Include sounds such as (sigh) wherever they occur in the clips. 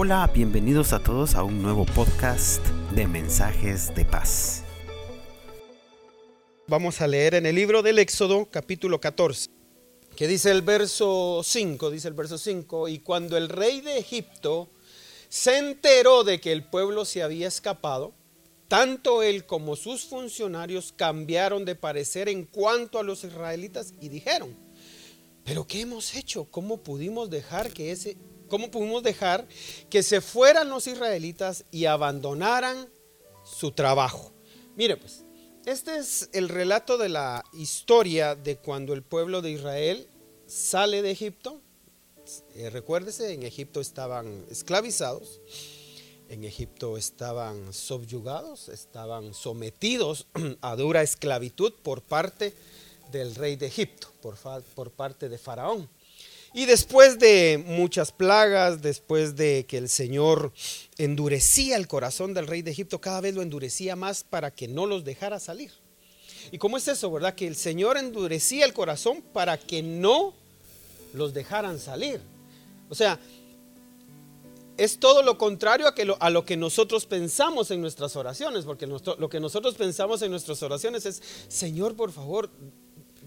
Hola, bienvenidos a todos a un nuevo podcast de mensajes de paz. Vamos a leer en el libro del Éxodo capítulo 14, que dice el verso 5, dice el verso 5, y cuando el rey de Egipto se enteró de que el pueblo se había escapado, tanto él como sus funcionarios cambiaron de parecer en cuanto a los israelitas y dijeron, pero ¿qué hemos hecho? ¿Cómo pudimos dejar que ese cómo pudimos dejar que se fueran los israelitas y abandonaran su trabajo? Mire pues, este es el relato de la historia de cuando el pueblo de Israel sale de Egipto. Eh, recuérdese, en Egipto estaban esclavizados en Egipto estaban subyugados, estaban sometidos (clears throat) a dura esclavitud por parte del rey de Egipto, por, por, parte de Faraón. Y después de muchas plagas, después de que el Señor endurecía el corazón del rey de Egipto, cada vez lo endurecía más para que no los dejara salir. ¿Y cómo es eso, verdad? Que el Señor endurecía el corazón para que no los dejaran salir. O sea, es todo lo contrario a, que a lo que nosotros pensamos en nuestras oraciones, porque lo que nosotros pensamos en nuestras oraciones es, Señor, por favor,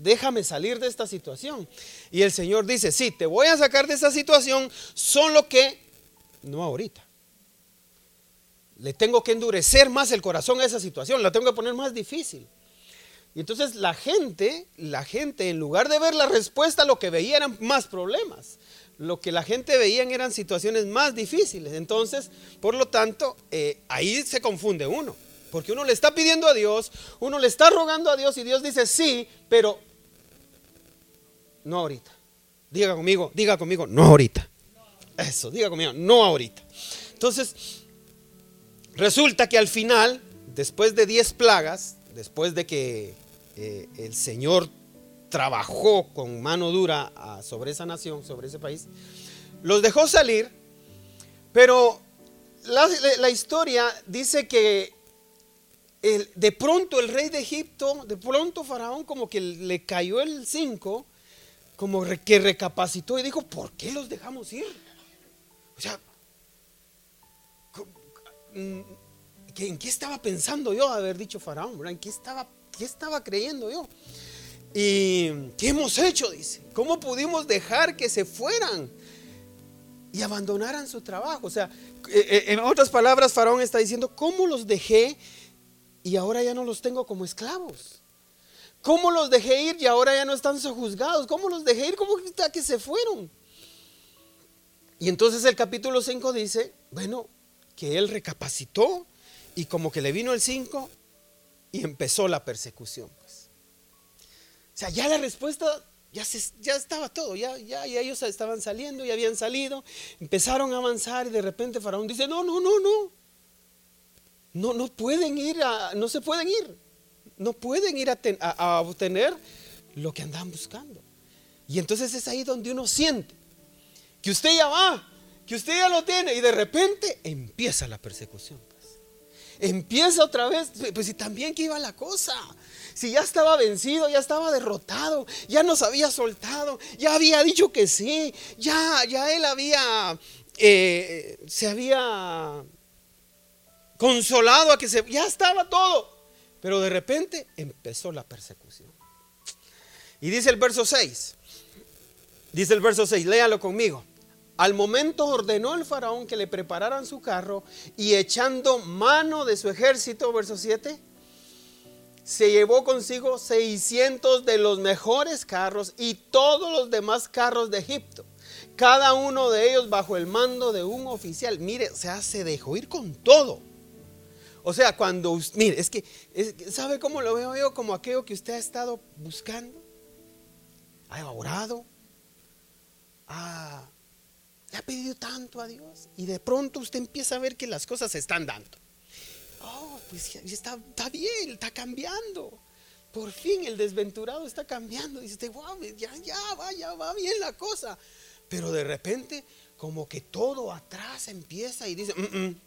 déjame salir de esta situación. Y el Señor dice, sí, te voy a sacar de esta situación, solo que no ahorita. Le tengo que endurecer más el corazón a esa situación, la tengo que poner más difícil. Y entonces la gente, la gente, en lugar de ver la respuesta, lo que veía eran más problemas lo que la gente veía eran situaciones más difíciles. Entonces, por lo tanto, eh, ahí se confunde uno. Porque uno le está pidiendo a Dios, uno le está rogando a Dios y Dios dice sí, pero no ahorita. Diga conmigo, diga conmigo, no ahorita. Eso, diga conmigo, no ahorita. Entonces, resulta que al final, después de 10 plagas, después de que eh, el Señor trabajó con mano dura sobre esa nación, sobre ese país, los dejó salir, pero la, historia dice que de pronto el rey de Egipto, de pronto Faraón como que le cayó el 5, como que recapacitó y dijo, ¿por qué los dejamos ir? O sea, mm, ¿en qué estaba pensando yo haber dicho Faraón? ¿En qué estaba, qué estaba creyendo yo? ¿Y qué hemos hecho? Dice. ¿Cómo pudimos dejar que se fueran y abandonaran su trabajo? O sea, eh, eh, en otras palabras, Faraón está diciendo, ¿cómo los dejé y ahora ya no los tengo como esclavos? ¿Cómo los dejé ir y ahora ya no están sojuzgados? ¿Cómo los dejé ir? ¿Cómo está que se fueron? Y entonces el capítulo 5 dice, bueno, que él recapacitó y como que le vino el 5 y empezó la persecución sea, ya la respuesta, ya, se, ya estaba todo, ya, ya, ellos estaban saliendo, ya habían salido, empezaron a avanzar y de repente Faraón dice, no, no, no, no, no, no pueden ir, a, no se pueden ir, no pueden ir a, obtener lo que andan buscando. Y entonces es ahí donde uno siente que usted ya va, que usted ya lo tiene y de repente empieza la persecución. Pues. Empieza otra vez, pues y también que iba la cosa. Si ya estaba vencido, ya estaba derrotado, ya nos había soltado, ya había dicho que sí, ya, ya él había, eh, se había consolado a que se, ya estaba todo. Pero de repente empezó la persecución. Y dice el verso 6, dice el verso 6, léalo conmigo. Al momento ordenó el faraón que le prepararan su carro y echando mano de su ejército, verso 7, se llevó consigo 600 de los mejores carros y todos los demás carros de Egipto. Cada uno de ellos bajo el mando de un oficial. Mire, o sea, se dejó ir con todo. O sea, cuando, mire, es que, ¿sabe cómo lo veo yo? Como aquello que usted ha estado buscando, ha orado, ha, pedido tanto a Dios y de pronto usted empieza a ver que las cosas se están dando pues ya está, bien, está cambiando. Por fin el desventurado está cambiando. Dice, wow, ya, ya va, ya va bien la cosa. Pero de repente, como que todo atrás empieza y dice, mm, mm,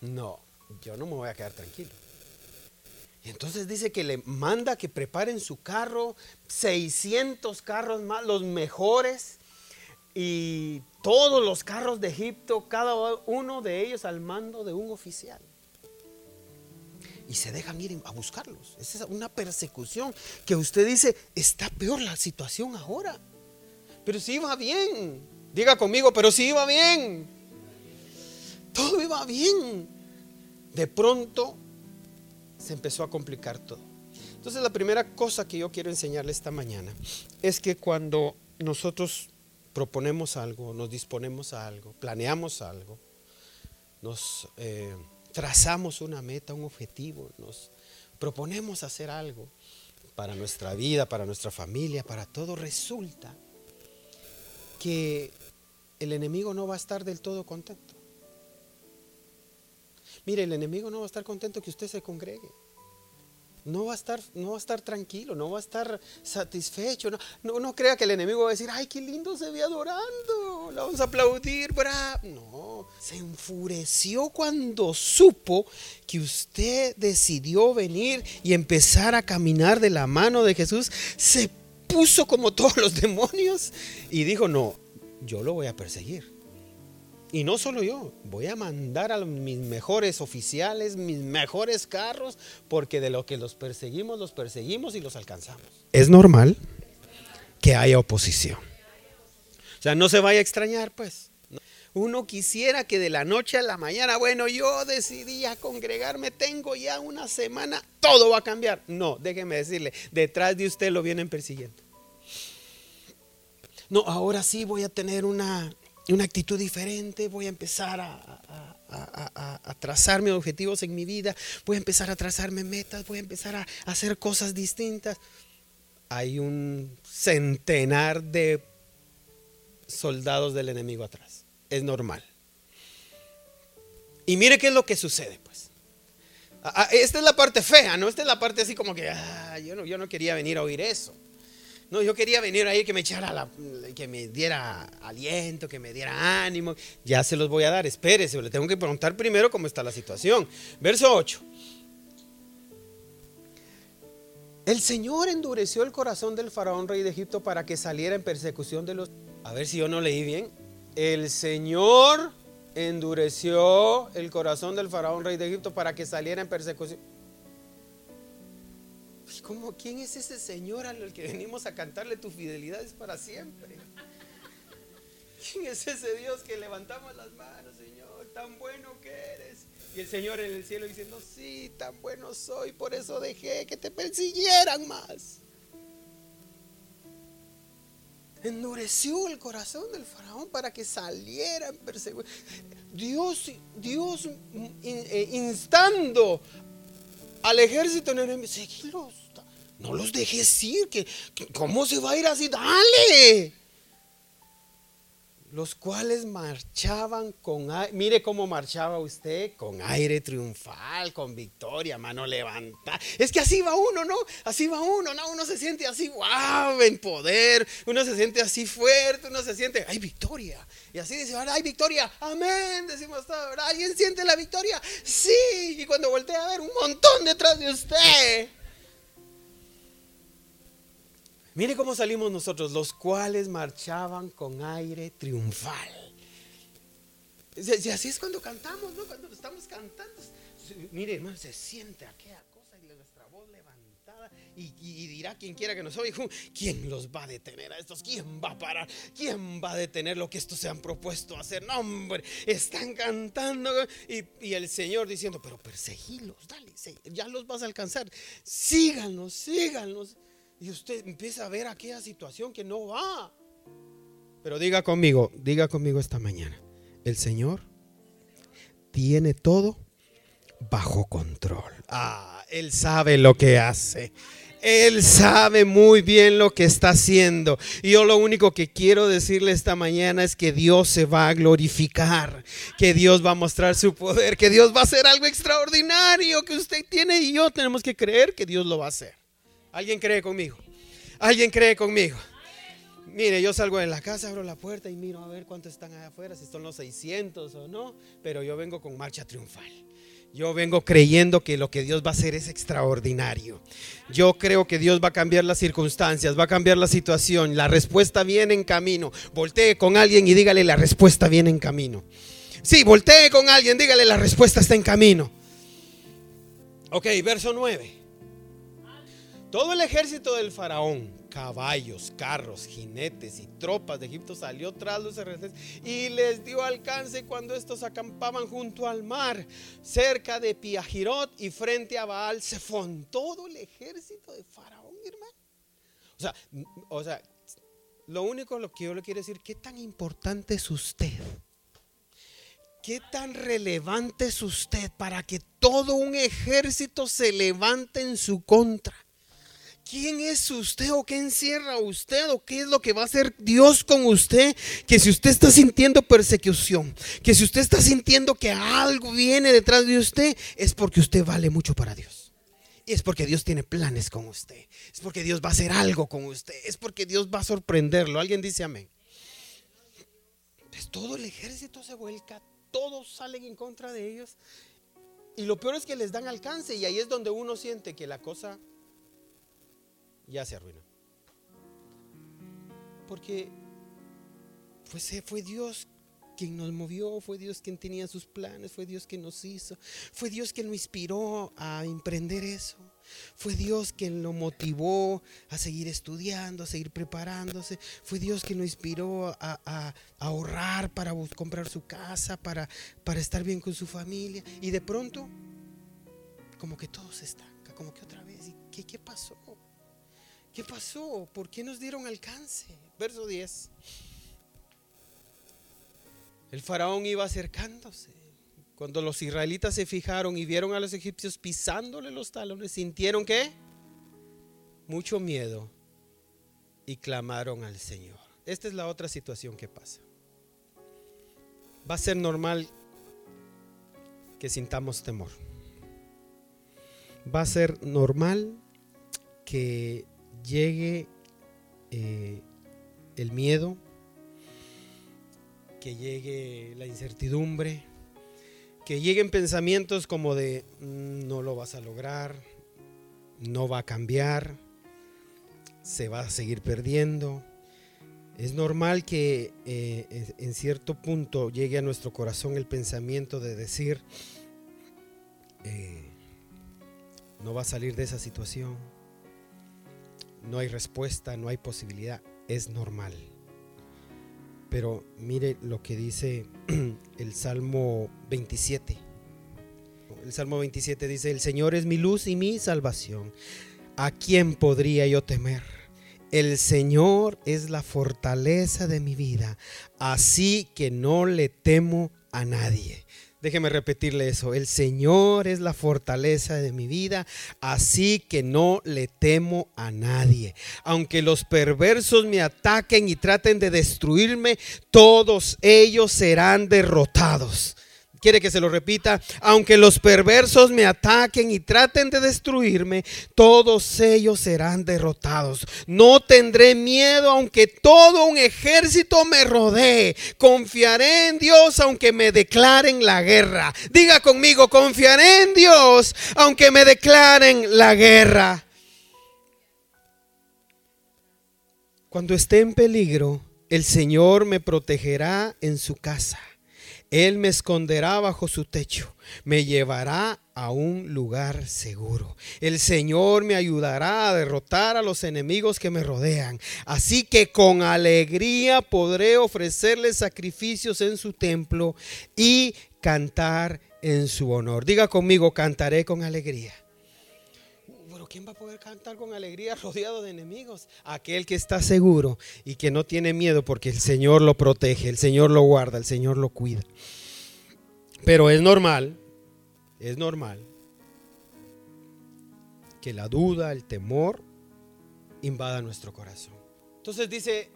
no, yo no me voy a quedar tranquilo. Entonces dice que le manda que preparen su carro, 600 carros más, los mejores. y todos los carros de Egipto, cada uno de ellos al mando de un oficial. Y se dejan ir a buscarlos. Esa es una persecución que usted dice, está peor la situación ahora. Pero si iba bien. Diga conmigo, pero si iba bien. Todo iba bien. De pronto se empezó a complicar todo. Entonces la primera cosa que yo quiero enseñarle esta mañana es que cuando nosotros proponemos algo, nos disponemos a algo, planeamos algo, nos eh, trazamos una meta, un objetivo, nos proponemos hacer algo para nuestra vida, para nuestra familia, para todo, resulta que el enemigo no va a estar del todo contento. Mire, el enemigo no va a estar contento que usted se congregue no va a estar, no va a estar tranquilo, no va a estar satisfecho. No, no, crea que el enemigo va a decir, ay, qué lindo se ve adorando, la vamos a aplaudir, bra. No, se enfureció cuando supo que usted decidió venir y empezar a caminar de la mano de Jesús. Se puso como todos los demonios y dijo, no, yo lo voy a perseguir. Y no solo yo, voy a mandar a mis mejores oficiales, mis mejores carros, porque de lo que los perseguimos, los perseguimos y los alcanzamos. Es normal que haya oposición. O sea, no se vaya a extrañar, pues. Uno quisiera que de la noche a la mañana, bueno, yo decidí a congregarme, tengo ya una semana, todo va a cambiar. No, déjeme decirle, detrás de usted lo vienen persiguiendo. No, ahora sí voy a tener una, una actitud diferente, voy a empezar a, trazar mis objetivos en mi vida, voy a empezar a trazarme metas, voy a empezar a, hacer cosas distintas. Hay un centenar de soldados del enemigo atrás. Es normal. Y mire qué es lo que sucede, pues. Esta es la parte fea, ¿no? Esta es la parte así como que, ah, yo, no, yo no quería venir a oír eso. No, yo quería venir ahí que me echara la, que me diera aliento, que me diera ánimo. Ya se los voy a dar, espérese, le tengo que preguntar primero cómo está la situación. Verso 8. El Señor endureció el corazón del faraón rey de Egipto para que saliera en persecución de los... A ver si yo no leí bien. El Señor endureció el corazón del faraón rey de Egipto para que saliera en persecución. ¿Cómo, ¿Quién es ese Señor al que venimos a cantarle tu fidelidad es para siempre? ¿Quién es ese Dios que levantamos las manos, Señor? Tan bueno que eres. Y el Señor en el cielo diciendo, sí, tan bueno soy, por eso dejé que te persiguieran más. Endureció el corazón del faraón para que saliera en persecución. Dios, Dios eh, instando al ejército enemigo, seguilos, no los dejes ir, que, ¿cómo se va a ir así? Dale. Los cuales marchaban con aire, mire cómo marchaba usted, con aire triunfal, con victoria, mano levantada. Es que así va uno, ¿no? Así va uno, ¿no? Uno se siente así, wow, en poder, uno se siente así fuerte, uno se siente, hay victoria. Y así dice, hay victoria, amén, decimos todo, ¿verdad? ¿Alguien siente la victoria? Sí, y cuando voltea a ver un montón detrás de usted. Mire cómo salimos nosotros, los cuales marchaban con aire triunfal. Y así es cuando cantamos, ¿no? Cuando estamos cantando. Mire, hermano, se siente aquella y, dirá quien quiera que nos oiga, ¿quién los va a detener a estos? ¿Quién va a parar? ¿Quién va a detener lo que estos se han propuesto hacer? No, hombre, están cantando y, el Señor diciendo, pero perseguilos, dale, ya los vas a alcanzar, síganlos, síganlos. Y usted empieza a ver aquella situación que no va. Pero diga conmigo, diga conmigo esta mañana, el Señor tiene todo bajo control. Ah, Él sabe lo que hace. Él sabe muy bien lo que está haciendo. Y yo lo único que quiero decirle esta mañana es que Dios se va a glorificar, que Dios va a mostrar su poder, que Dios va a hacer algo extraordinario que usted tiene y yo tenemos que creer que Dios lo va a hacer. ¿Alguien cree conmigo? ¿Alguien cree conmigo? Mire, yo salgo de la casa, abro la puerta y miro a ver cuántos están allá afuera, si son los 600 o no, pero yo vengo con marcha triunfal Yo vengo creyendo que lo que Dios va a hacer es extraordinario. Yo creo que Dios va a cambiar las circunstancias, va a cambiar la situación. La respuesta viene en camino. Voltee con alguien y dígale, la respuesta viene en camino. Sí, voltee con alguien, dígale, la respuesta está en camino. Ok, verso 9. Todo el ejército del faraón, caballos, carros, jinetes y tropas de Egipto salió tras los israelitas y les dio alcance cuando estos acampaban junto al mar, cerca de Piajirot y frente a Baal. Fue todo el ejército de faraón, hermano. O sea, o sea, lo único lo que yo le quiero decir, ¿qué tan importante es usted? ¿Qué tan relevante es usted para que todo un ejército se levante en su contra? ¿Quién es usted o qué encierra usted o qué es lo que va a hacer Dios con usted? Que si usted está sintiendo persecución, que si usted está sintiendo que algo viene detrás de usted, es porque usted vale mucho para Dios. Y es porque Dios tiene planes con usted. Es porque Dios va a hacer algo con usted. Es porque Dios va a sorprenderlo. Alguien dice amén. Pues todo el ejército se vuelca, todos salen en contra de ellos. Y lo peor es que les dan alcance y ahí es donde uno siente que la cosa ya se arruinó. Porque pues, fue Dios quien nos movió, fue Dios quien tenía sus planes, fue Dios quien nos hizo, fue Dios quien nos inspiró a emprender eso. Fue Dios quien lo motivó a seguir estudiando, a seguir preparándose. Fue Dios quien lo inspiró a, ahorrar para comprar su casa, para, para estar bien con su familia. Y de pronto, como que todo se estanca, como que otra vez. ¿Y qué pasó? ¿Qué pasó? ¿Por qué nos dieron alcance? Verso 10. El faraón iba acercándose. Cuando los israelitas se fijaron y vieron a los egipcios pisándole los talones, sintieron que mucho miedo y clamaron al Señor. Esta es la otra situación que pasa. Va a ser normal que sintamos temor. Va a ser normal que llegue eh, el miedo, que llegue la incertidumbre, que lleguen pensamientos como de mm, no lo vas a lograr, no va a cambiar, se va a seguir perdiendo. Es normal que eh, en cierto punto llegue a nuestro corazón el pensamiento de decir, eh, no va a salir de esa situación, no hay respuesta, no hay posibilidad, es normal. Pero mire lo que dice (clears throat) el Salmo 27. El Salmo 27 dice, el Señor es mi luz y mi salvación. ¿A quién podría yo temer? El Señor es la fortaleza de mi vida, así que no le temo a nadie. Déjeme repetirle eso. El Señor es la fortaleza de mi vida, así que no le temo a nadie. Aunque los perversos me ataquen y traten de destruirme, todos ellos serán derrotados quiere que se lo repita, aunque los perversos me ataquen y traten de destruirme, todos ellos serán derrotados. No tendré miedo aunque todo un ejército me rodee. Confiaré en Dios aunque me declaren la guerra. Diga conmigo, confiaré en Dios aunque me declaren la guerra. Cuando esté en peligro, el Señor me protegerá en su casa. Él me esconderá bajo su techo, me llevará a un lugar seguro. El Señor me ayudará a derrotar a los enemigos que me rodean. Así que con alegría podré ofrecerle sacrificios en su templo y cantar en su honor. Diga conmigo, cantaré con alegría. ¿Quién va a poder cantar con alegría (laughs) rodeado de enemigos? Aquel que está seguro y que no tiene miedo porque el Señor lo protege, el Señor lo guarda, el Señor lo cuida. Pero es normal, es normal que la duda, el temor invada nuestro corazón. Entonces dice,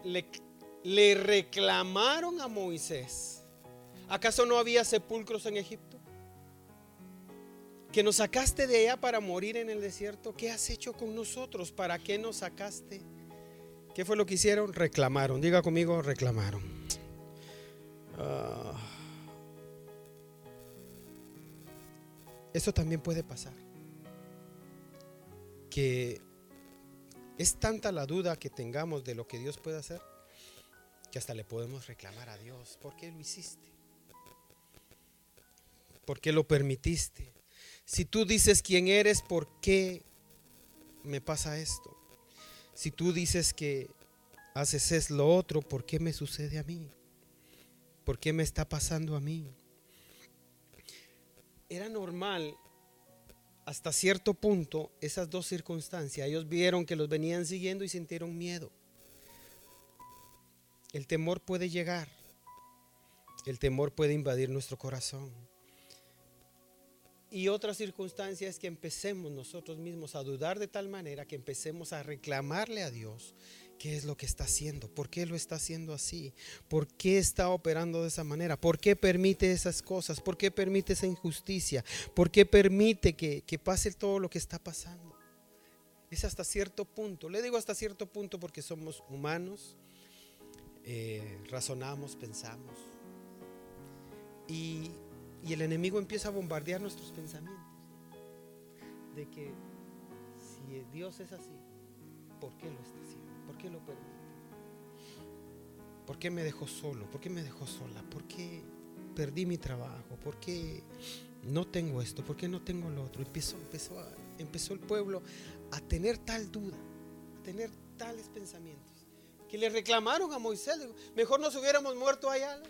le, reclamaron a Moisés. ¿Acaso no había sepulcros en Egipto? Que nos sacaste de allá para morir en el desierto, ¿qué has hecho con nosotros? ¿Para qué nos sacaste? ¿Qué fue lo que hicieron? Reclamaron. Diga conmigo, reclamaron. Ah. eso también puede pasar. Que es tanta la duda que tengamos de lo que Dios puede hacer que hasta le podemos reclamar a Dios, ¿por qué lo hiciste? ¿Por qué lo permitiste? Si tú dices quién eres, ¿por qué me pasa esto? Si tú dices que haces es lo otro, ¿por qué me sucede a mí? ¿Por qué me está pasando a mí? Era normal hasta cierto punto esas dos circunstancias. Ellos vieron que los venían siguiendo y sintieron miedo. El temor puede llegar. El temor puede invadir nuestro corazón. Y otra circunstancia es que empecemos nosotros mismos a dudar de tal manera que empecemos a reclamarle a Dios qué es lo que está haciendo, por qué lo está haciendo así, por qué está operando de esa manera, por qué permite esas cosas, por qué permite esa injusticia, por qué permite que, que pase todo lo que está pasando. Es hasta cierto punto, le digo hasta cierto punto porque somos humanos, eh, razonamos, pensamos. Y, y el enemigo empieza a bombardear nuestros pensamientos. De que si Dios es así, ¿por qué lo está haciendo? ¿Por qué lo permite? ¿Por qué me dejó solo? ¿Por qué me dejó sola? ¿Por qué perdí mi trabajo? ¿Por qué no tengo esto? ¿Por qué no tengo lo otro? Empezó, empezó, empezó el pueblo a tener tal duda, a tener tales pensamientos que le reclamaron a Moisés. Mejor nos hubiéramos muerto allá.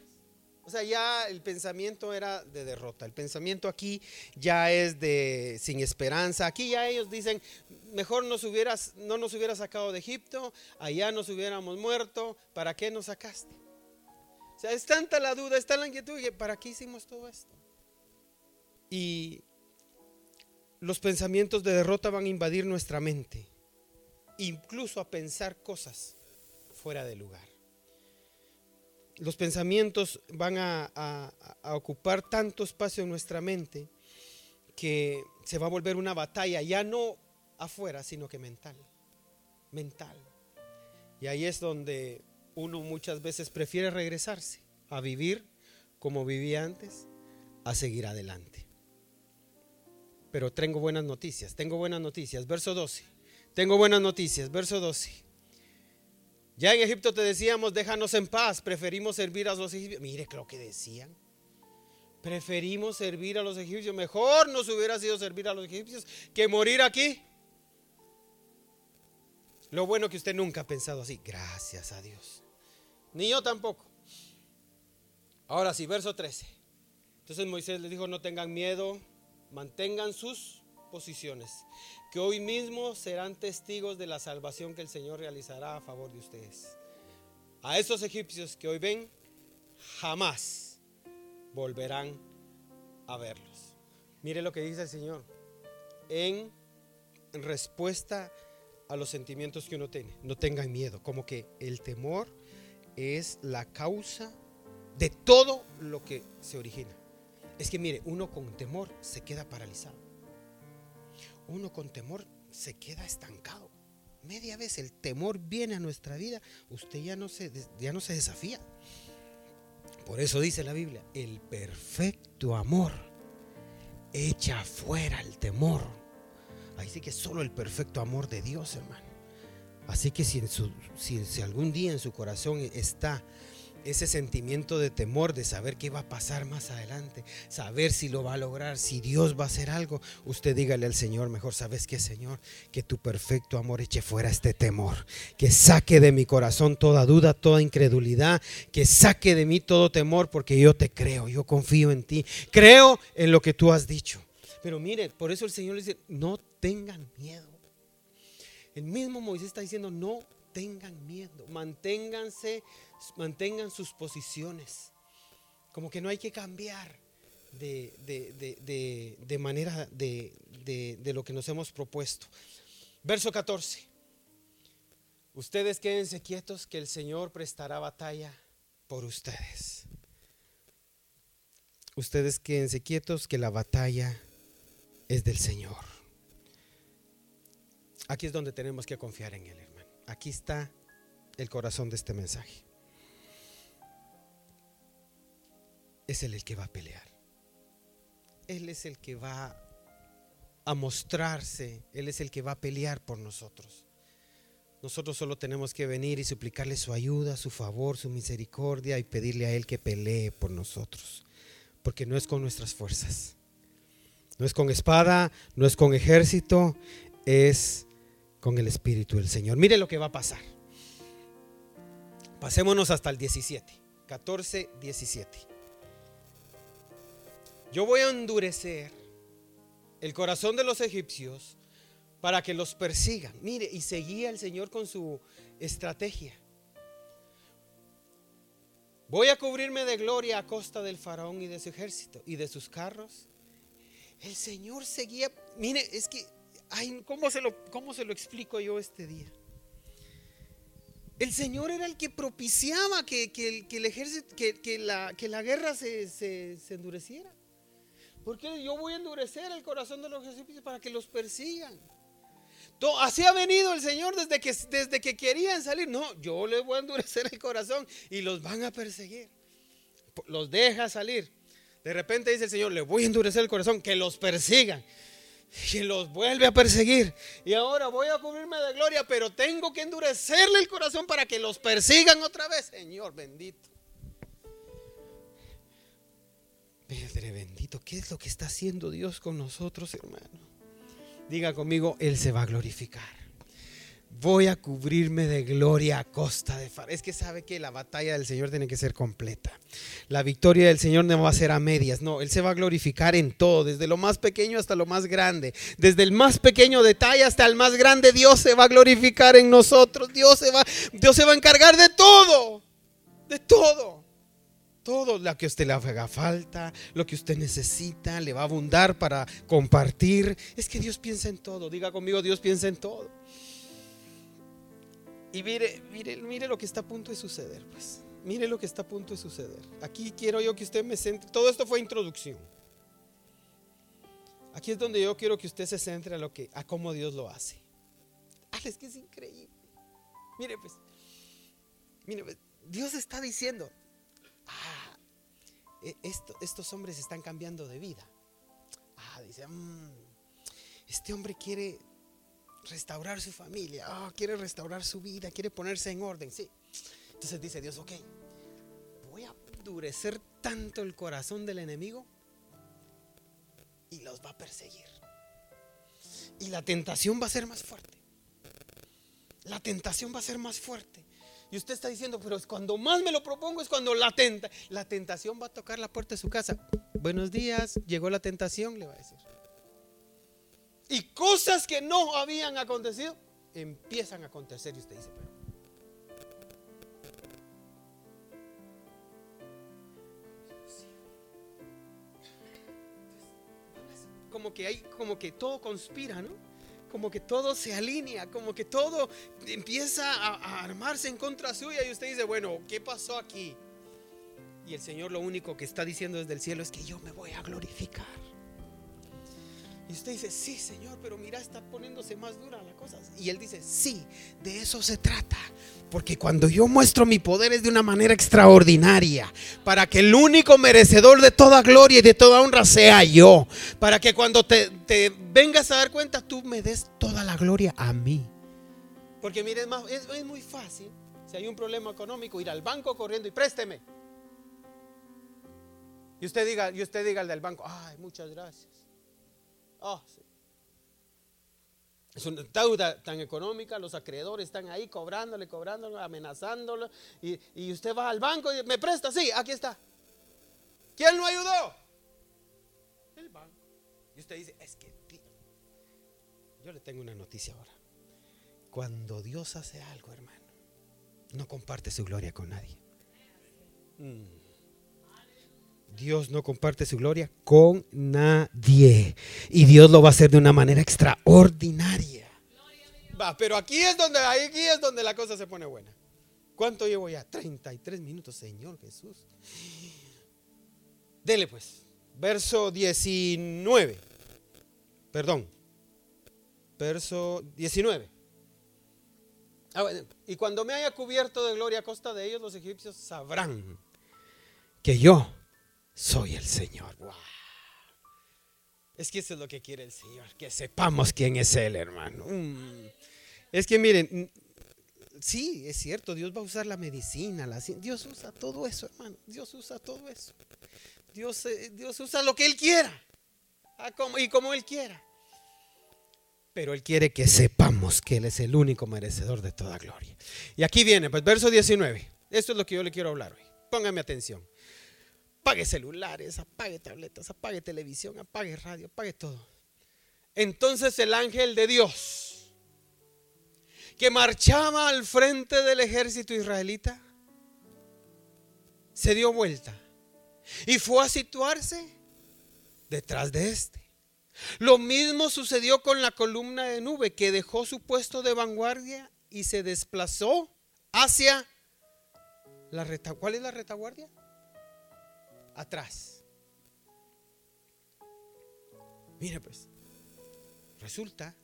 O sea, ya el pensamiento era de derrota. El pensamiento aquí ya es de sin esperanza. Aquí ya ellos dicen, mejor nos hubieras, no nos hubieras sacado de Egipto, allá nos hubiéramos muerto. ¿Para qué nos sacaste? O sea, es tanta la duda, es tanta la inquietud. ¿Para qué hicimos todo esto? Y los pensamientos de derrota van a invadir nuestra mente, incluso a pensar cosas fuera de lugar. Los pensamientos van a, ocupar tanto espacio en nuestra mente que se va a volver una batalla, ya no afuera, sino que mental. Mental. Y ahí es donde uno muchas veces prefiere regresarse a vivir como vivía antes, a seguir adelante. Pero tengo buenas noticias, tengo buenas noticias. Verso 12. Tengo buenas noticias, verso 12. Ya en Egipto te decíamos, déjanos en paz, preferimos servir a los egipcios. Mire lo que decían. Preferimos servir a los egipcios. Mejor nos hubiera sido servir a los egipcios que morir aquí. Lo bueno que usted nunca ha pensado así. Gracias a Dios. Ni yo tampoco. Ahora sí, verso 13. Entonces Moisés les dijo, no tengan miedo, mantengan sus posiciones que hoy mismo serán testigos de la salvación que el Señor realizará a favor de ustedes. A esos egipcios que hoy ven, jamás volverán a verlos. Mire lo que dice el Señor en respuesta a los sentimientos que uno tiene. No tengan miedo, como que el temor es la causa de todo lo que se origina. Es que mire, uno con temor se queda paralizado uno con temor se queda estancado. Media vez el temor viene a nuestra vida, usted ya no se, ya no se desafía. Por eso dice la Biblia, el perfecto amor echa fuera el temor. Ahí sí que solo el perfecto amor de Dios, hermano. Así que si, si algún día en su corazón está ese sentimiento de temor, de saber qué va a pasar más adelante, saber si lo va a lograr, si Dios va a hacer algo, usted dígale al Señor, mejor sabes que Señor, que tu perfecto amor eche fuera este temor, que saque de mi corazón toda duda, toda incredulidad, que saque de mí todo temor, porque yo te creo, yo confío en ti, creo en lo que tú has dicho. Pero mire, por eso el Señor le dice, no tengan miedo. El mismo Moisés está diciendo, no tengan miedo, manténganse mantengan sus posiciones. Como que no hay que cambiar de, manera de, lo que nos hemos propuesto. Verso 14. Ustedes quédense quietos que el Señor prestará batalla por ustedes. Ustedes quédense quietos que la batalla es del Señor. Aquí es donde tenemos que confiar en Él. Aquí está el corazón de este mensaje. es Él el que va a pelear. Él es el que va a mostrarse. Él es el que va a pelear por nosotros. Nosotros solo tenemos que venir y suplicarle su ayuda, su favor, su misericordia y pedirle a Él que pelee por nosotros. Porque no es con nuestras fuerzas. No es con espada, no es con ejército, es con el Espíritu del Señor. Mire lo que va a pasar. Pasémonos hasta el 17. 14, 17. Yo voy a endurecer el corazón de los egipcios para que los persigan. Mire, y seguía el Señor con su estrategia. Voy a cubrirme de gloria a costa del faraón y de su ejército y de sus carros. El Señor seguía, mire, es que, ay, ¿cómo se lo, cómo se lo explico yo este día? El Señor era el que propiciaba que, el, ejército, que, la, que la guerra se, se, endureciera. Porque yo voy a endurecer el corazón de los egipcios para que los persigan. Así ha venido el Señor desde que, desde que querían salir. No, yo les voy a endurecer el corazón y los van a perseguir. Los deja salir. De repente dice el Señor, les voy a endurecer el corazón, que los persigan. Y los vuelve a perseguir. Y ahora voy a cubrirme de gloria, pero tengo que endurecerle el corazón para que los persigan otra vez. Señor bendito. Padre bendito, ¿qué es lo que está haciendo Dios con nosotros, hermano? Diga conmigo, Él se va a glorificar. Voy a cubrirme de gloria a costa de Far. Es que sabe que la batalla del Señor tiene que ser completa. La victoria del Señor no va a ser a medias. No, Él se va a glorificar en todo, desde lo más pequeño hasta lo más grande. Desde el más pequeño detalle hasta el más grande, Dios se va a glorificar en nosotros. Dios se va, Dios se va a encargar de todo. De todo. Todo lo que usted le haga falta, lo que usted necesita, le va a abundar para compartir. Es que Dios piensa en todo. Diga conmigo, Dios piensa en todo. Y mire, mire, mire lo que está a punto de suceder, pues. Mire lo que está a punto de suceder. Aquí quiero yo que usted me centre. Todo esto fue introducción. Aquí es donde yo quiero que usted se centre a lo que, a cómo Dios lo hace. Ah, es que es increíble. Mire, pues, mire, pues, Dios está diciendo, ah, e, estos hombres están cambiando de vida. Ah, dice, mm, este hombre quiere restaurar su familia, ah, quiere restaurar su vida, quiere ponerse en orden, sí. Entonces dice Dios, ok, voy a endurecer tanto el corazón del enemigo y los va a perseguir. Y la tentación va a ser más fuerte. La tentación va a ser más fuerte. Y usted está diciendo, pero cuando más me lo propongo es cuando la, tenta, la tentación va a tocar la puerta de su casa. Buenos días, llegó la tentación, le va a decir. Y cosas que no habían acontecido, empiezan a acontecer. Y usted dice, pero... Como que como que todo conspira, ¿no? como que todo se alinea, como que todo empieza a, armarse en contra suya y usted dice, bueno, ¿qué pasó aquí? Y el Señor lo único que está diciendo desde el cielo es que yo me voy a glorificar. Y usted dice, sí, Señor, pero mira, está poniéndose más dura la cosa. Y Él dice, sí, de eso se trata. Porque cuando yo muestro mi poder es de una manera extraordinaria. Para que el único merecedor de toda gloria y de toda honra sea yo. Para que cuando te, vengas a dar cuenta, tú me des toda la gloria a mí. Porque mire, es, es muy fácil. Si hay un problema económico, ir al banco corriendo y présteme. Y usted diga, y usted diga al del banco, ay, muchas gracias. Oh, es una deuda tan económica, los acreedores están ahí cobrándole, cobrándole, amenazándolo. Y, usted va al banco y me presta, sí, aquí está. ¿Quién lo ayudó? El banco. Y usted dice, es que yo le tengo una noticia ahora. Cuando Dios hace algo, hermano, no comparte su gloria con nadie. Mm. Dios no comparte su gloria con nadie. Y Dios lo va a hacer de una manera extraordinaria. Va, pero aquí es donde aquí es donde la cosa se pone buena. ¿Cuánto llevo ya? 33 minutos, Señor Jesús. Dele pues. Verso 19. Perdón. Verso 19. Ah, y cuando me haya cubierto de gloria a costa de ellos, los egipcios sabrán que yo soy el Señor. Es que eso es lo que quiere el Señor, que sepamos quién es Él, hermano. Mm. Es que miren, mm, sí, es cierto, Dios va a usar la medicina, la Dios usa todo eso, hermano. Dios usa todo eso. Dios, eh, Dios usa lo que Él quiera y como Él quiera. Pero Él quiere que sepamos que Él es el único merecedor de toda gloria. Y aquí viene, pues verso 19. Esto es lo que yo le quiero hablar hoy. Póngame atención. Apague celulares, apague tabletas, apague televisión, apague radio, apague todo. Entonces el ángel de Dios, que marchaba al frente del ejército israelita, se dio vuelta y fue a situarse detrás de este. Lo mismo sucedió con la columna de nube que dejó su puesto de vanguardia y se desplazó hacia la retaguardia. ¿Cuál es la retaguardia? Atrás. Mire pues, resulta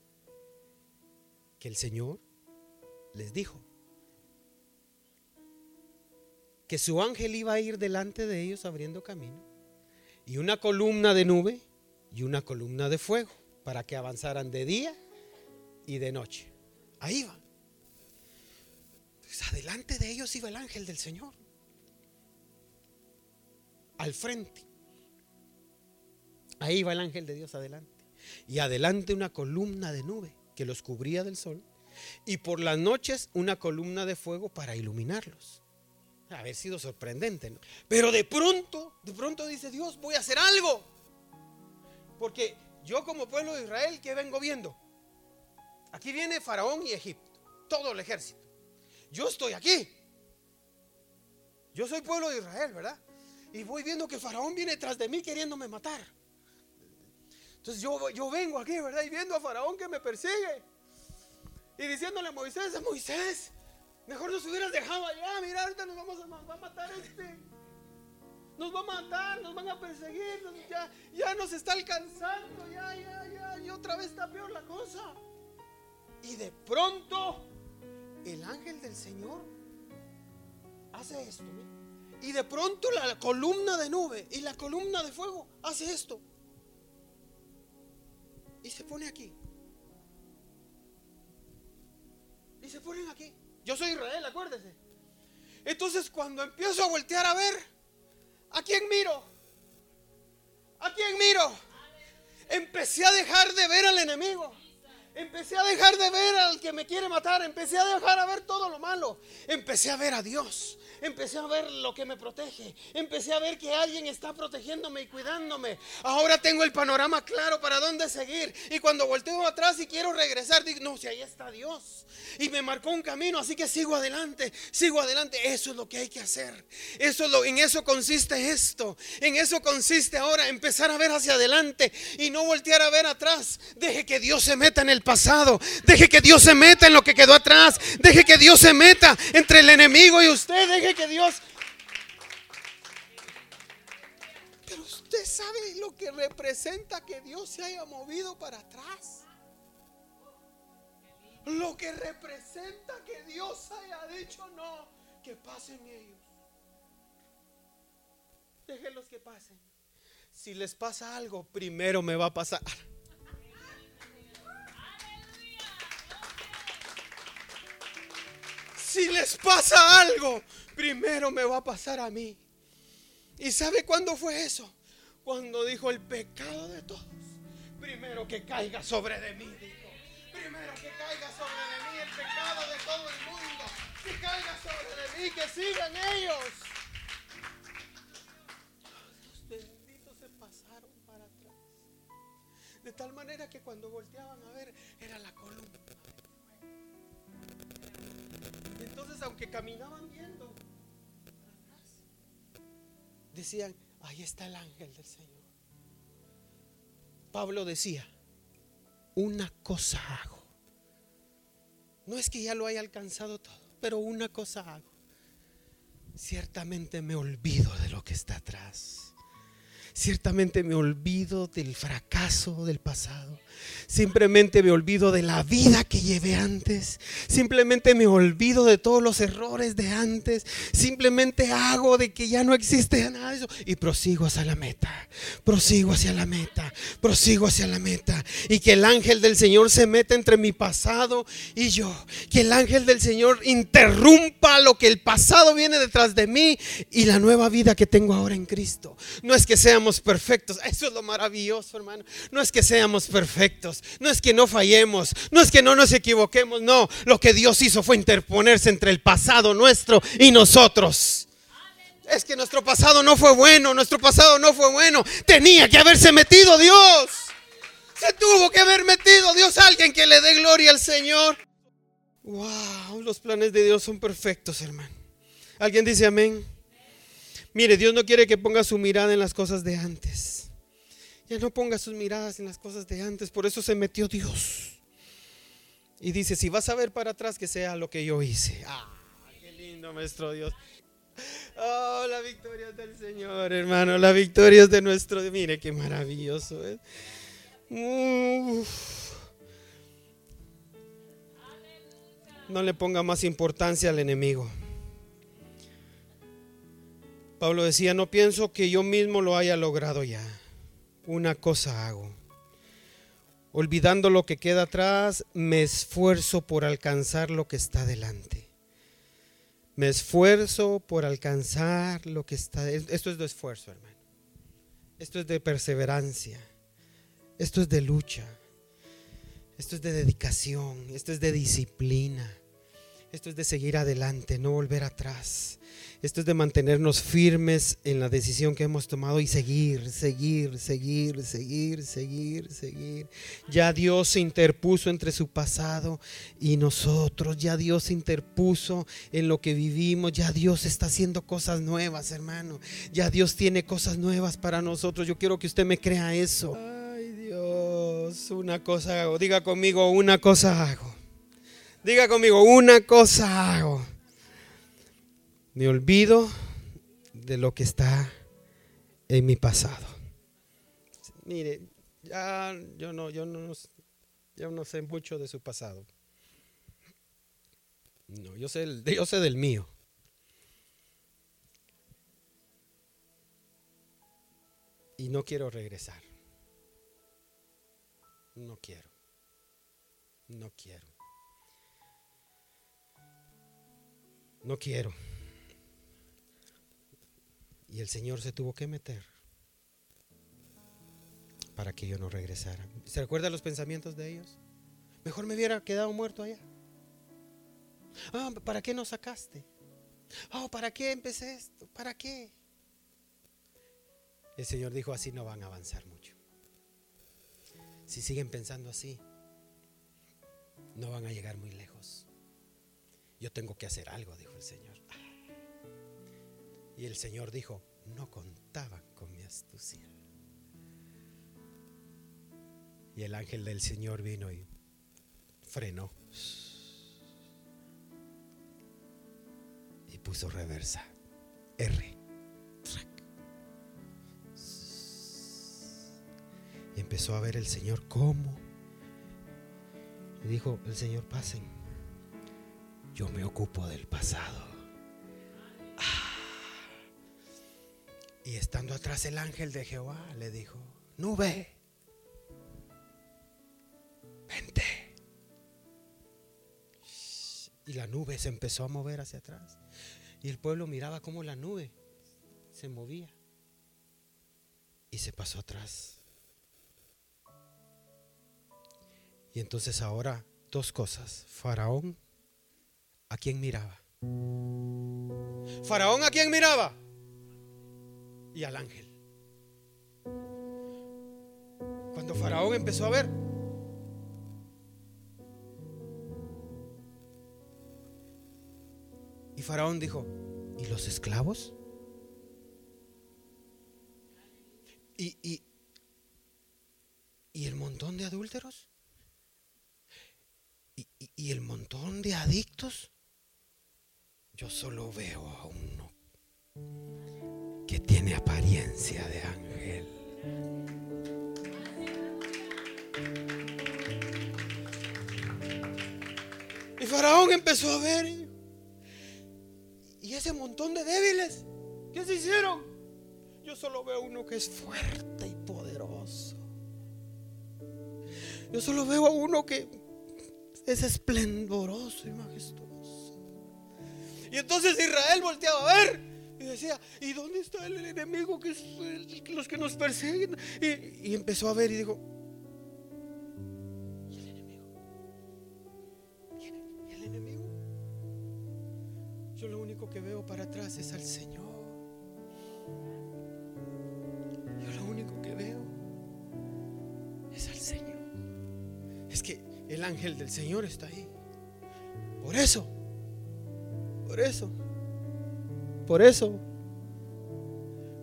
que el Señor les dijo que su ángel iba a ir delante de ellos abriendo camino y una columna de nube y una columna de fuego para que avanzaran de día y de noche. Ahí va. Pues adelante de ellos iba el ángel del Señor. Al frente. Ahí va el ángel de Dios adelante. Y adelante una columna de nube que los cubría del sol. Y por las noches una columna de fuego para iluminarlos. Haber sido sorprendente, ¿no? Pero de pronto, de pronto dice Dios, voy a hacer algo. Porque yo como pueblo de Israel, ¿qué vengo viendo? Aquí viene Faraón y Egipto, todo el ejército. Yo estoy aquí. Yo soy pueblo de Israel, ¿verdad? Y voy viendo que Faraón viene tras de mí queriéndome matar. Entonces yo, yo vengo aquí, ¿verdad? Y viendo a Faraón que me persigue. Y diciéndole a Moisés, Moisés, mejor nos hubieras dejado allá. Mira, ahorita nos vamos a, a matar este. Nos va a matar, nos van a perseguir, ya, ya nos está alcanzando, ya, ya, ya, y otra vez está peor la cosa. Y de pronto, el ángel del Señor hace esto. Y de pronto la columna de nube y la columna de fuego hace esto. Y se pone aquí. Y se ponen aquí. Yo soy Israel, acuérdese. Entonces cuando empiezo a voltear a ver, ¿A quién miro? ¿A quién miro? Empecé a dejar de ver al enemigo. Empecé a dejar de ver al que me quiere matar. Empecé a dejar a ver todo lo malo. Empecé a ver a Dios. Empecé a ver lo que me protege. Empecé a ver que alguien está protegiéndome y cuidándome. Ahora tengo el panorama claro para dónde seguir. Y cuando volteo atrás y quiero regresar, digo, no, si ahí está Dios. Y me marcó un camino, así que sigo adelante, sigo adelante. Eso es lo que hay que hacer. Eso lo, en eso consiste esto. En eso consiste ahora empezar a ver hacia adelante y no voltear a ver atrás. Deje que Dios se meta en el pasado. Deje que Dios se meta en lo que quedó atrás. Deje que Dios se meta entre el enemigo y usted. Deje que Dios... Pero usted sabe lo que representa que Dios se haya movido para atrás. Lo que representa que Dios haya dicho no, que pasen ellos. Déjenlos que pasen. Si les pasa algo, primero me va a pasar. Si les pasa algo, primero me va a pasar a mí. ¿Y sabe cuándo fue eso? Cuando dijo el pecado de todos. Primero que caiga sobre mí, dijo. Primero que caiga sobre mí el pecado de todo el mundo. Que caiga sobre de mí, que sigan ellos. Los benditos se pasaron para atrás. De tal manera que cuando volteaban a ver, era la columna. Entonces, aunque caminaban viendo decían, ahí está el ángel del Señor. Pablo decía, una cosa hago. No es que ya lo haya alcanzado todo, pero una cosa hago. Ciertamente me olvido de lo que está atrás. Ciertamente me olvido del fracaso del pasado. Simplemente me olvido de la vida que llevé antes. Simplemente me olvido de todos los errores de antes. Simplemente hago de que ya no existe nada de eso. Y prosigo hacia la meta. Prosigo hacia la meta. Prosigo hacia la meta. Y que el ángel del Señor se meta entre mi pasado y yo. Que el ángel del Señor interrumpa lo que el pasado viene detrás de mí y la nueva vida que tengo ahora en Cristo. No es que perfectos. Eso es lo maravilloso, hermano. No es que seamos perfectos. No es que no fallemos, no es que no nos equivoquemos, no. Lo que Dios hizo fue interponerse entre el pasado nuestro y nosotros. Es que nuestro pasado no fue bueno, nuestro pasado no fue bueno. Tenía que haberse metido Dios. Se tuvo que haber metido Dios alguien que le dé gloria al Señor. Wow, los planes de Dios son perfectos, hermano. ¿Alguien dice amén? Mire, Dios no quiere que ponga su mirada en las cosas de antes. Ya no ponga sus miradas en las cosas de antes. Por eso se metió Dios. Y dice, si vas a ver para atrás, que sea lo que yo hice. Ah, qué lindo, nuestro Dios. Oh, la victoria es del Señor, hermano. La victoria es de nuestro Dios. Mire qué maravilloso es. No le ponga más importancia al enemigo. Pablo decía, no pienso que yo mismo lo haya logrado ya una cosa hago. Olvidando lo que queda atrás, me esfuerzo por alcanzar lo que está delante. Me esfuerzo por alcanzar lo que está. Esto es de esfuerzo, hermano. Esto es de perseverancia. Esto es de lucha. Esto es de dedicación. Esto es de disciplina. Esto es de seguir adelante, no volver atrás. Esto es de mantenernos firmes en la decisión que hemos tomado y seguir, seguir, seguir, seguir, seguir, seguir. Ya Dios se interpuso entre su pasado y nosotros. Ya Dios se interpuso en lo que vivimos. Ya Dios está haciendo cosas nuevas, hermano. Ya Dios tiene cosas nuevas para nosotros. Yo quiero que usted me crea eso. Ay Dios, una cosa hago. Diga conmigo, una cosa hago. Diga conmigo, una cosa hago me olvido de lo que está en mi pasado. Mire, ya yo no, yo no, yo no sé mucho de su pasado. No, yo sé, (laughs) yo sé del mío. Y no quiero regresar. No quiero. No quiero. No quiero. Y el Señor se tuvo que meter para que yo no regresara. ¿Se recuerda los pensamientos de ellos? Mejor me hubiera quedado muerto allá. Ah, ¿para qué nos sacaste? Oh, ¿para qué empecé esto? ¿Para qué? El Señor dijo, así no van a avanzar mucho. Si siguen pensando así, no van a llegar muy lejos. Yo tengo que hacer algo, dijo el Señor. Y el Señor dijo, no contaban con mi astucia. Y el ángel del Señor vino y frenó. Y puso reversa. R. Y empezó a ver el Señor cómo. Y dijo el Señor, pasen. Yo me ocupo del pasado. Y estando atrás el ángel de Jehová le dijo, nube, vente. Y la nube se empezó a mover hacia atrás. Y el pueblo miraba cómo la nube se movía. Y se pasó atrás. Y entonces ahora dos cosas. Faraón, ¿a quién miraba? Faraón, ¿a quién miraba? y al ángel. Cuando Faraón empezó a ver, y Faraón dijo, ¿y los esclavos? ¿Y, y, y el montón de adúlteros? ¿Y, y el montón de adictos? Yo solo veo a uno tiene apariencia de ángel. Y Faraón empezó a ver. Y ese montón de débiles, ¿qué se hicieron? Yo solo veo uno que es fuerte y poderoso. Yo solo veo a uno que es esplendoroso y majestuoso. Y entonces Israel volteaba a ver y decía, ¿y dónde está el enemigo que es los que nos persiguen? Y, y empezó a ver y dijo, ¿y el enemigo? ¿Y el enemigo? Yo lo único que veo para atrás es al Señor. Yo lo único que veo es al Señor. Es que el ángel del Señor está ahí. Por eso, por eso, por eso,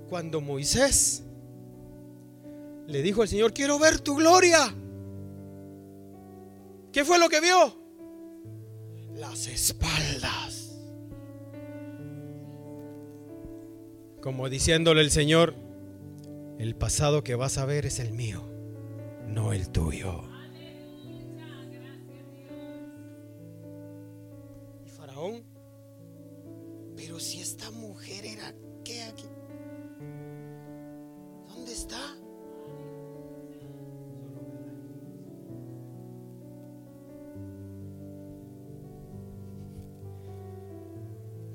cuando Moisés le dijo al Señor, quiero ver tu gloria. ¿Qué fue lo que vio? Las espaldas. Como diciéndole el Señor, el pasado que vas a ver es el mío, no el tuyo.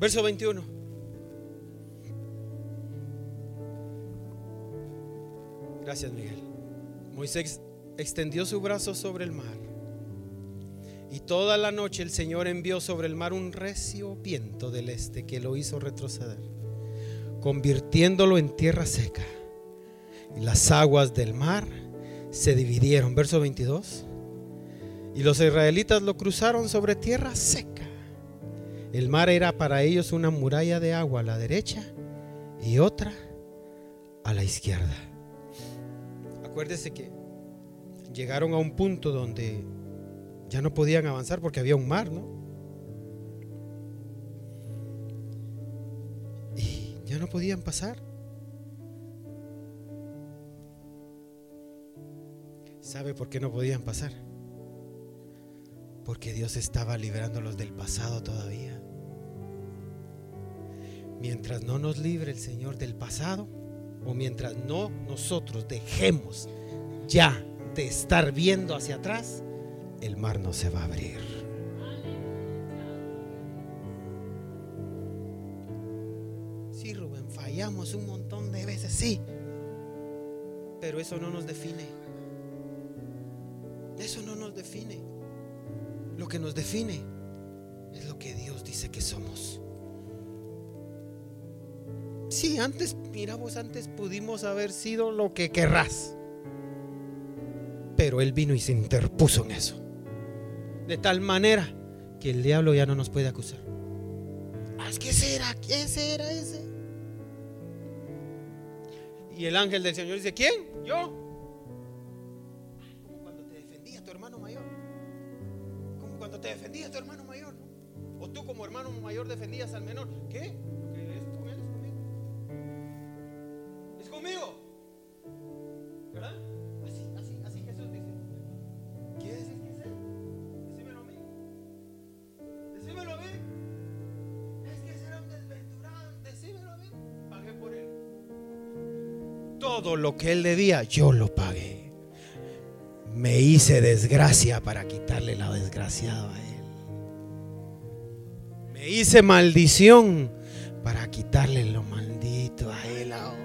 Verso 21. Gracias, Miguel. Moisés extendió su brazo sobre el mar. Y toda la noche el Señor envió sobre el mar un recio viento del este que lo hizo retroceder, convirtiéndolo en tierra seca. Y las aguas del mar se dividieron. Verso 22. Y los israelitas lo cruzaron sobre tierra seca. El mar era para ellos una muralla de agua a la derecha y otra a la izquierda. Acuérdese que llegaron a un punto donde ya no podían avanzar porque había un mar, ¿no? Y ya no podían pasar. ¿Sabe por qué no podían pasar? Porque Dios estaba liberándolos del pasado todavía. Mientras no nos libre el Señor del pasado, o mientras no nosotros dejemos ya de estar viendo hacia atrás, el mar no se va a abrir. Sí, Rubén, fallamos un montón de veces, sí. Pero eso no nos define. Eso no nos define. Lo que nos define es lo que Dios dice que somos. Sí, antes, mira vos, antes pudimos haber sido lo que querrás. Pero Él vino y se interpuso en eso. De tal manera que el diablo ya no nos puede acusar. Ah, ese era, ese era ese. Y el ángel del Señor dice, ¿quién? Yo. Defendías al menor. ¿Qué? Es con él es conmigo. Es conmigo. ¿Verdad? Así, así, así Jesús dice. ¿Qué decís que es él? Decímelo a mí. Decímelo a mí. Es que será un desventurado. Decímelo a mí. Pagué por él. Todo lo que él debía, yo lo pagué. Me hice desgracia para quitarle la desgraciada a él. Hice maldición para quitarle lo maldito a él ahora.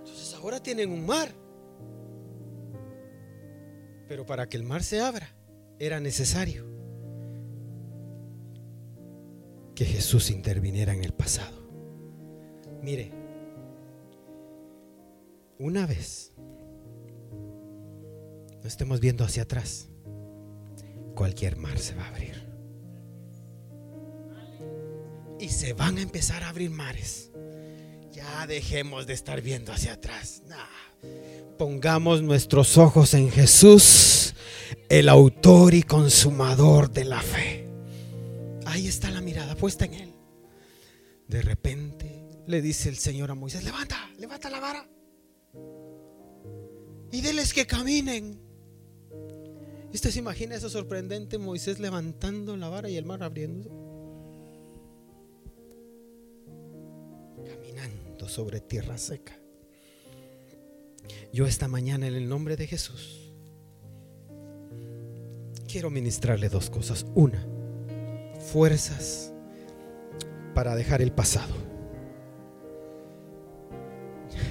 Entonces ahora tienen un mar. Pero para que el mar se abra, era necesario que Jesús interviniera en el pasado. Mire, una vez no estemos viendo hacia atrás, cualquier mar se va a abrir. Y se van a empezar a abrir mares. Ya dejemos de estar viendo hacia atrás. Pongamos nuestros ojos en Jesús, el autor y consumador de la fe. Ahí está la mirada puesta en Él. De repente le dice el Señor a Moisés, levanta, levanta la vara. Y déles que caminen. ¿Usted se imagina eso sorprendente? Moisés levantando la vara y el mar abriendo. Sobre tierra seca. Yo esta mañana en el nombre de Jesús quiero ministrarle dos cosas. Una, fuerzas para dejar el pasado.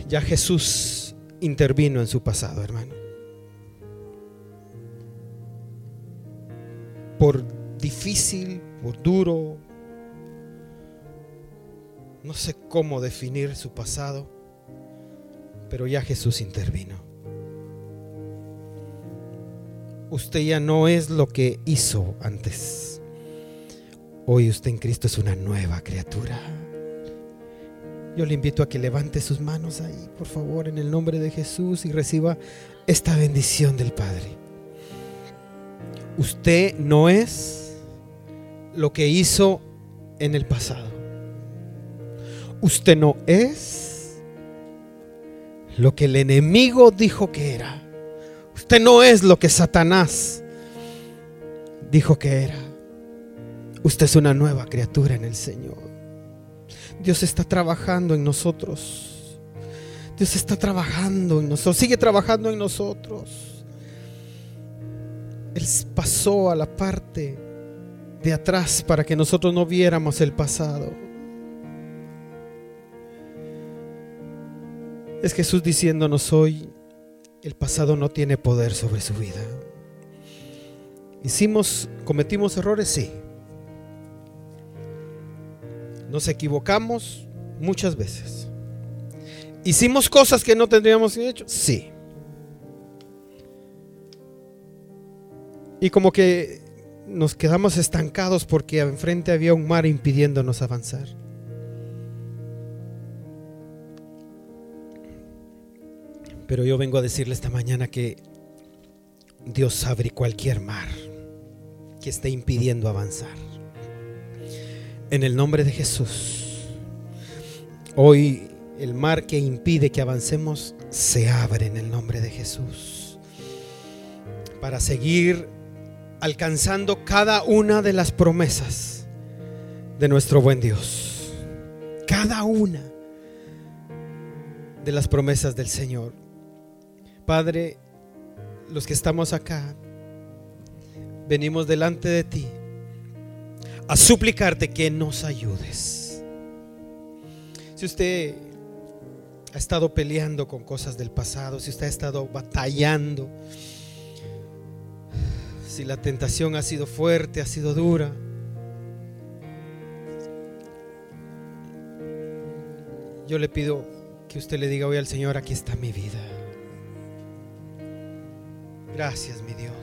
Ya Jesús intervino en su pasado, hermano. Por difícil, por duro, no sé cómo definir su pasado, pero ya Jesús intervino usted ya no es lo que hizo antes. Hoy usted en Cristo es una nueva criatura. Yo le invito a que levante sus manos ahí, por favor, en el nombre de Jesús y reciba esta bendición del Padre. Usted no es lo que hizo en el pasado. Usted no es lo que el enemigo dijo que era. Usted no es lo que Satanás dijo que era. Usted es una nueva criatura en el Señor. Dios está trabajando en nosotros. Dios está trabajando en nosotros. Sigue trabajando en nosotros. Él pasó a la parte de atrás para que nosotros no viéramos el pasado. Es Jesús diciéndonos hoy, el pasado no tiene poder sobre su vida. Hicimos, cometimos errores, sí. Nos equivocamos muchas veces. Hicimos cosas que no tendríamos hecho, sí. Y como que nos quedamos estancados porque enfrente había un mar impidiéndonos avanzar. Pero yo vengo a decirle esta mañana que Dios abre cualquier mar que esté impidiendo avanzar. En el nombre de Jesús. Hoy el mar que impide que avancemos se abre en el nombre de Jesús. Para seguir alcanzando cada una de las promesas de nuestro buen Dios. Cada una de las promesas del Señor. Padre, los que estamos acá, venimos delante de ti a suplicarte que nos ayudes. Si usted ha estado peleando con cosas del pasado, si usted ha estado batallando, si la tentación ha sido fuerte, ha sido dura, yo le pido que usted le diga hoy al Señor, aquí está mi vida. Gracias, mi Dios.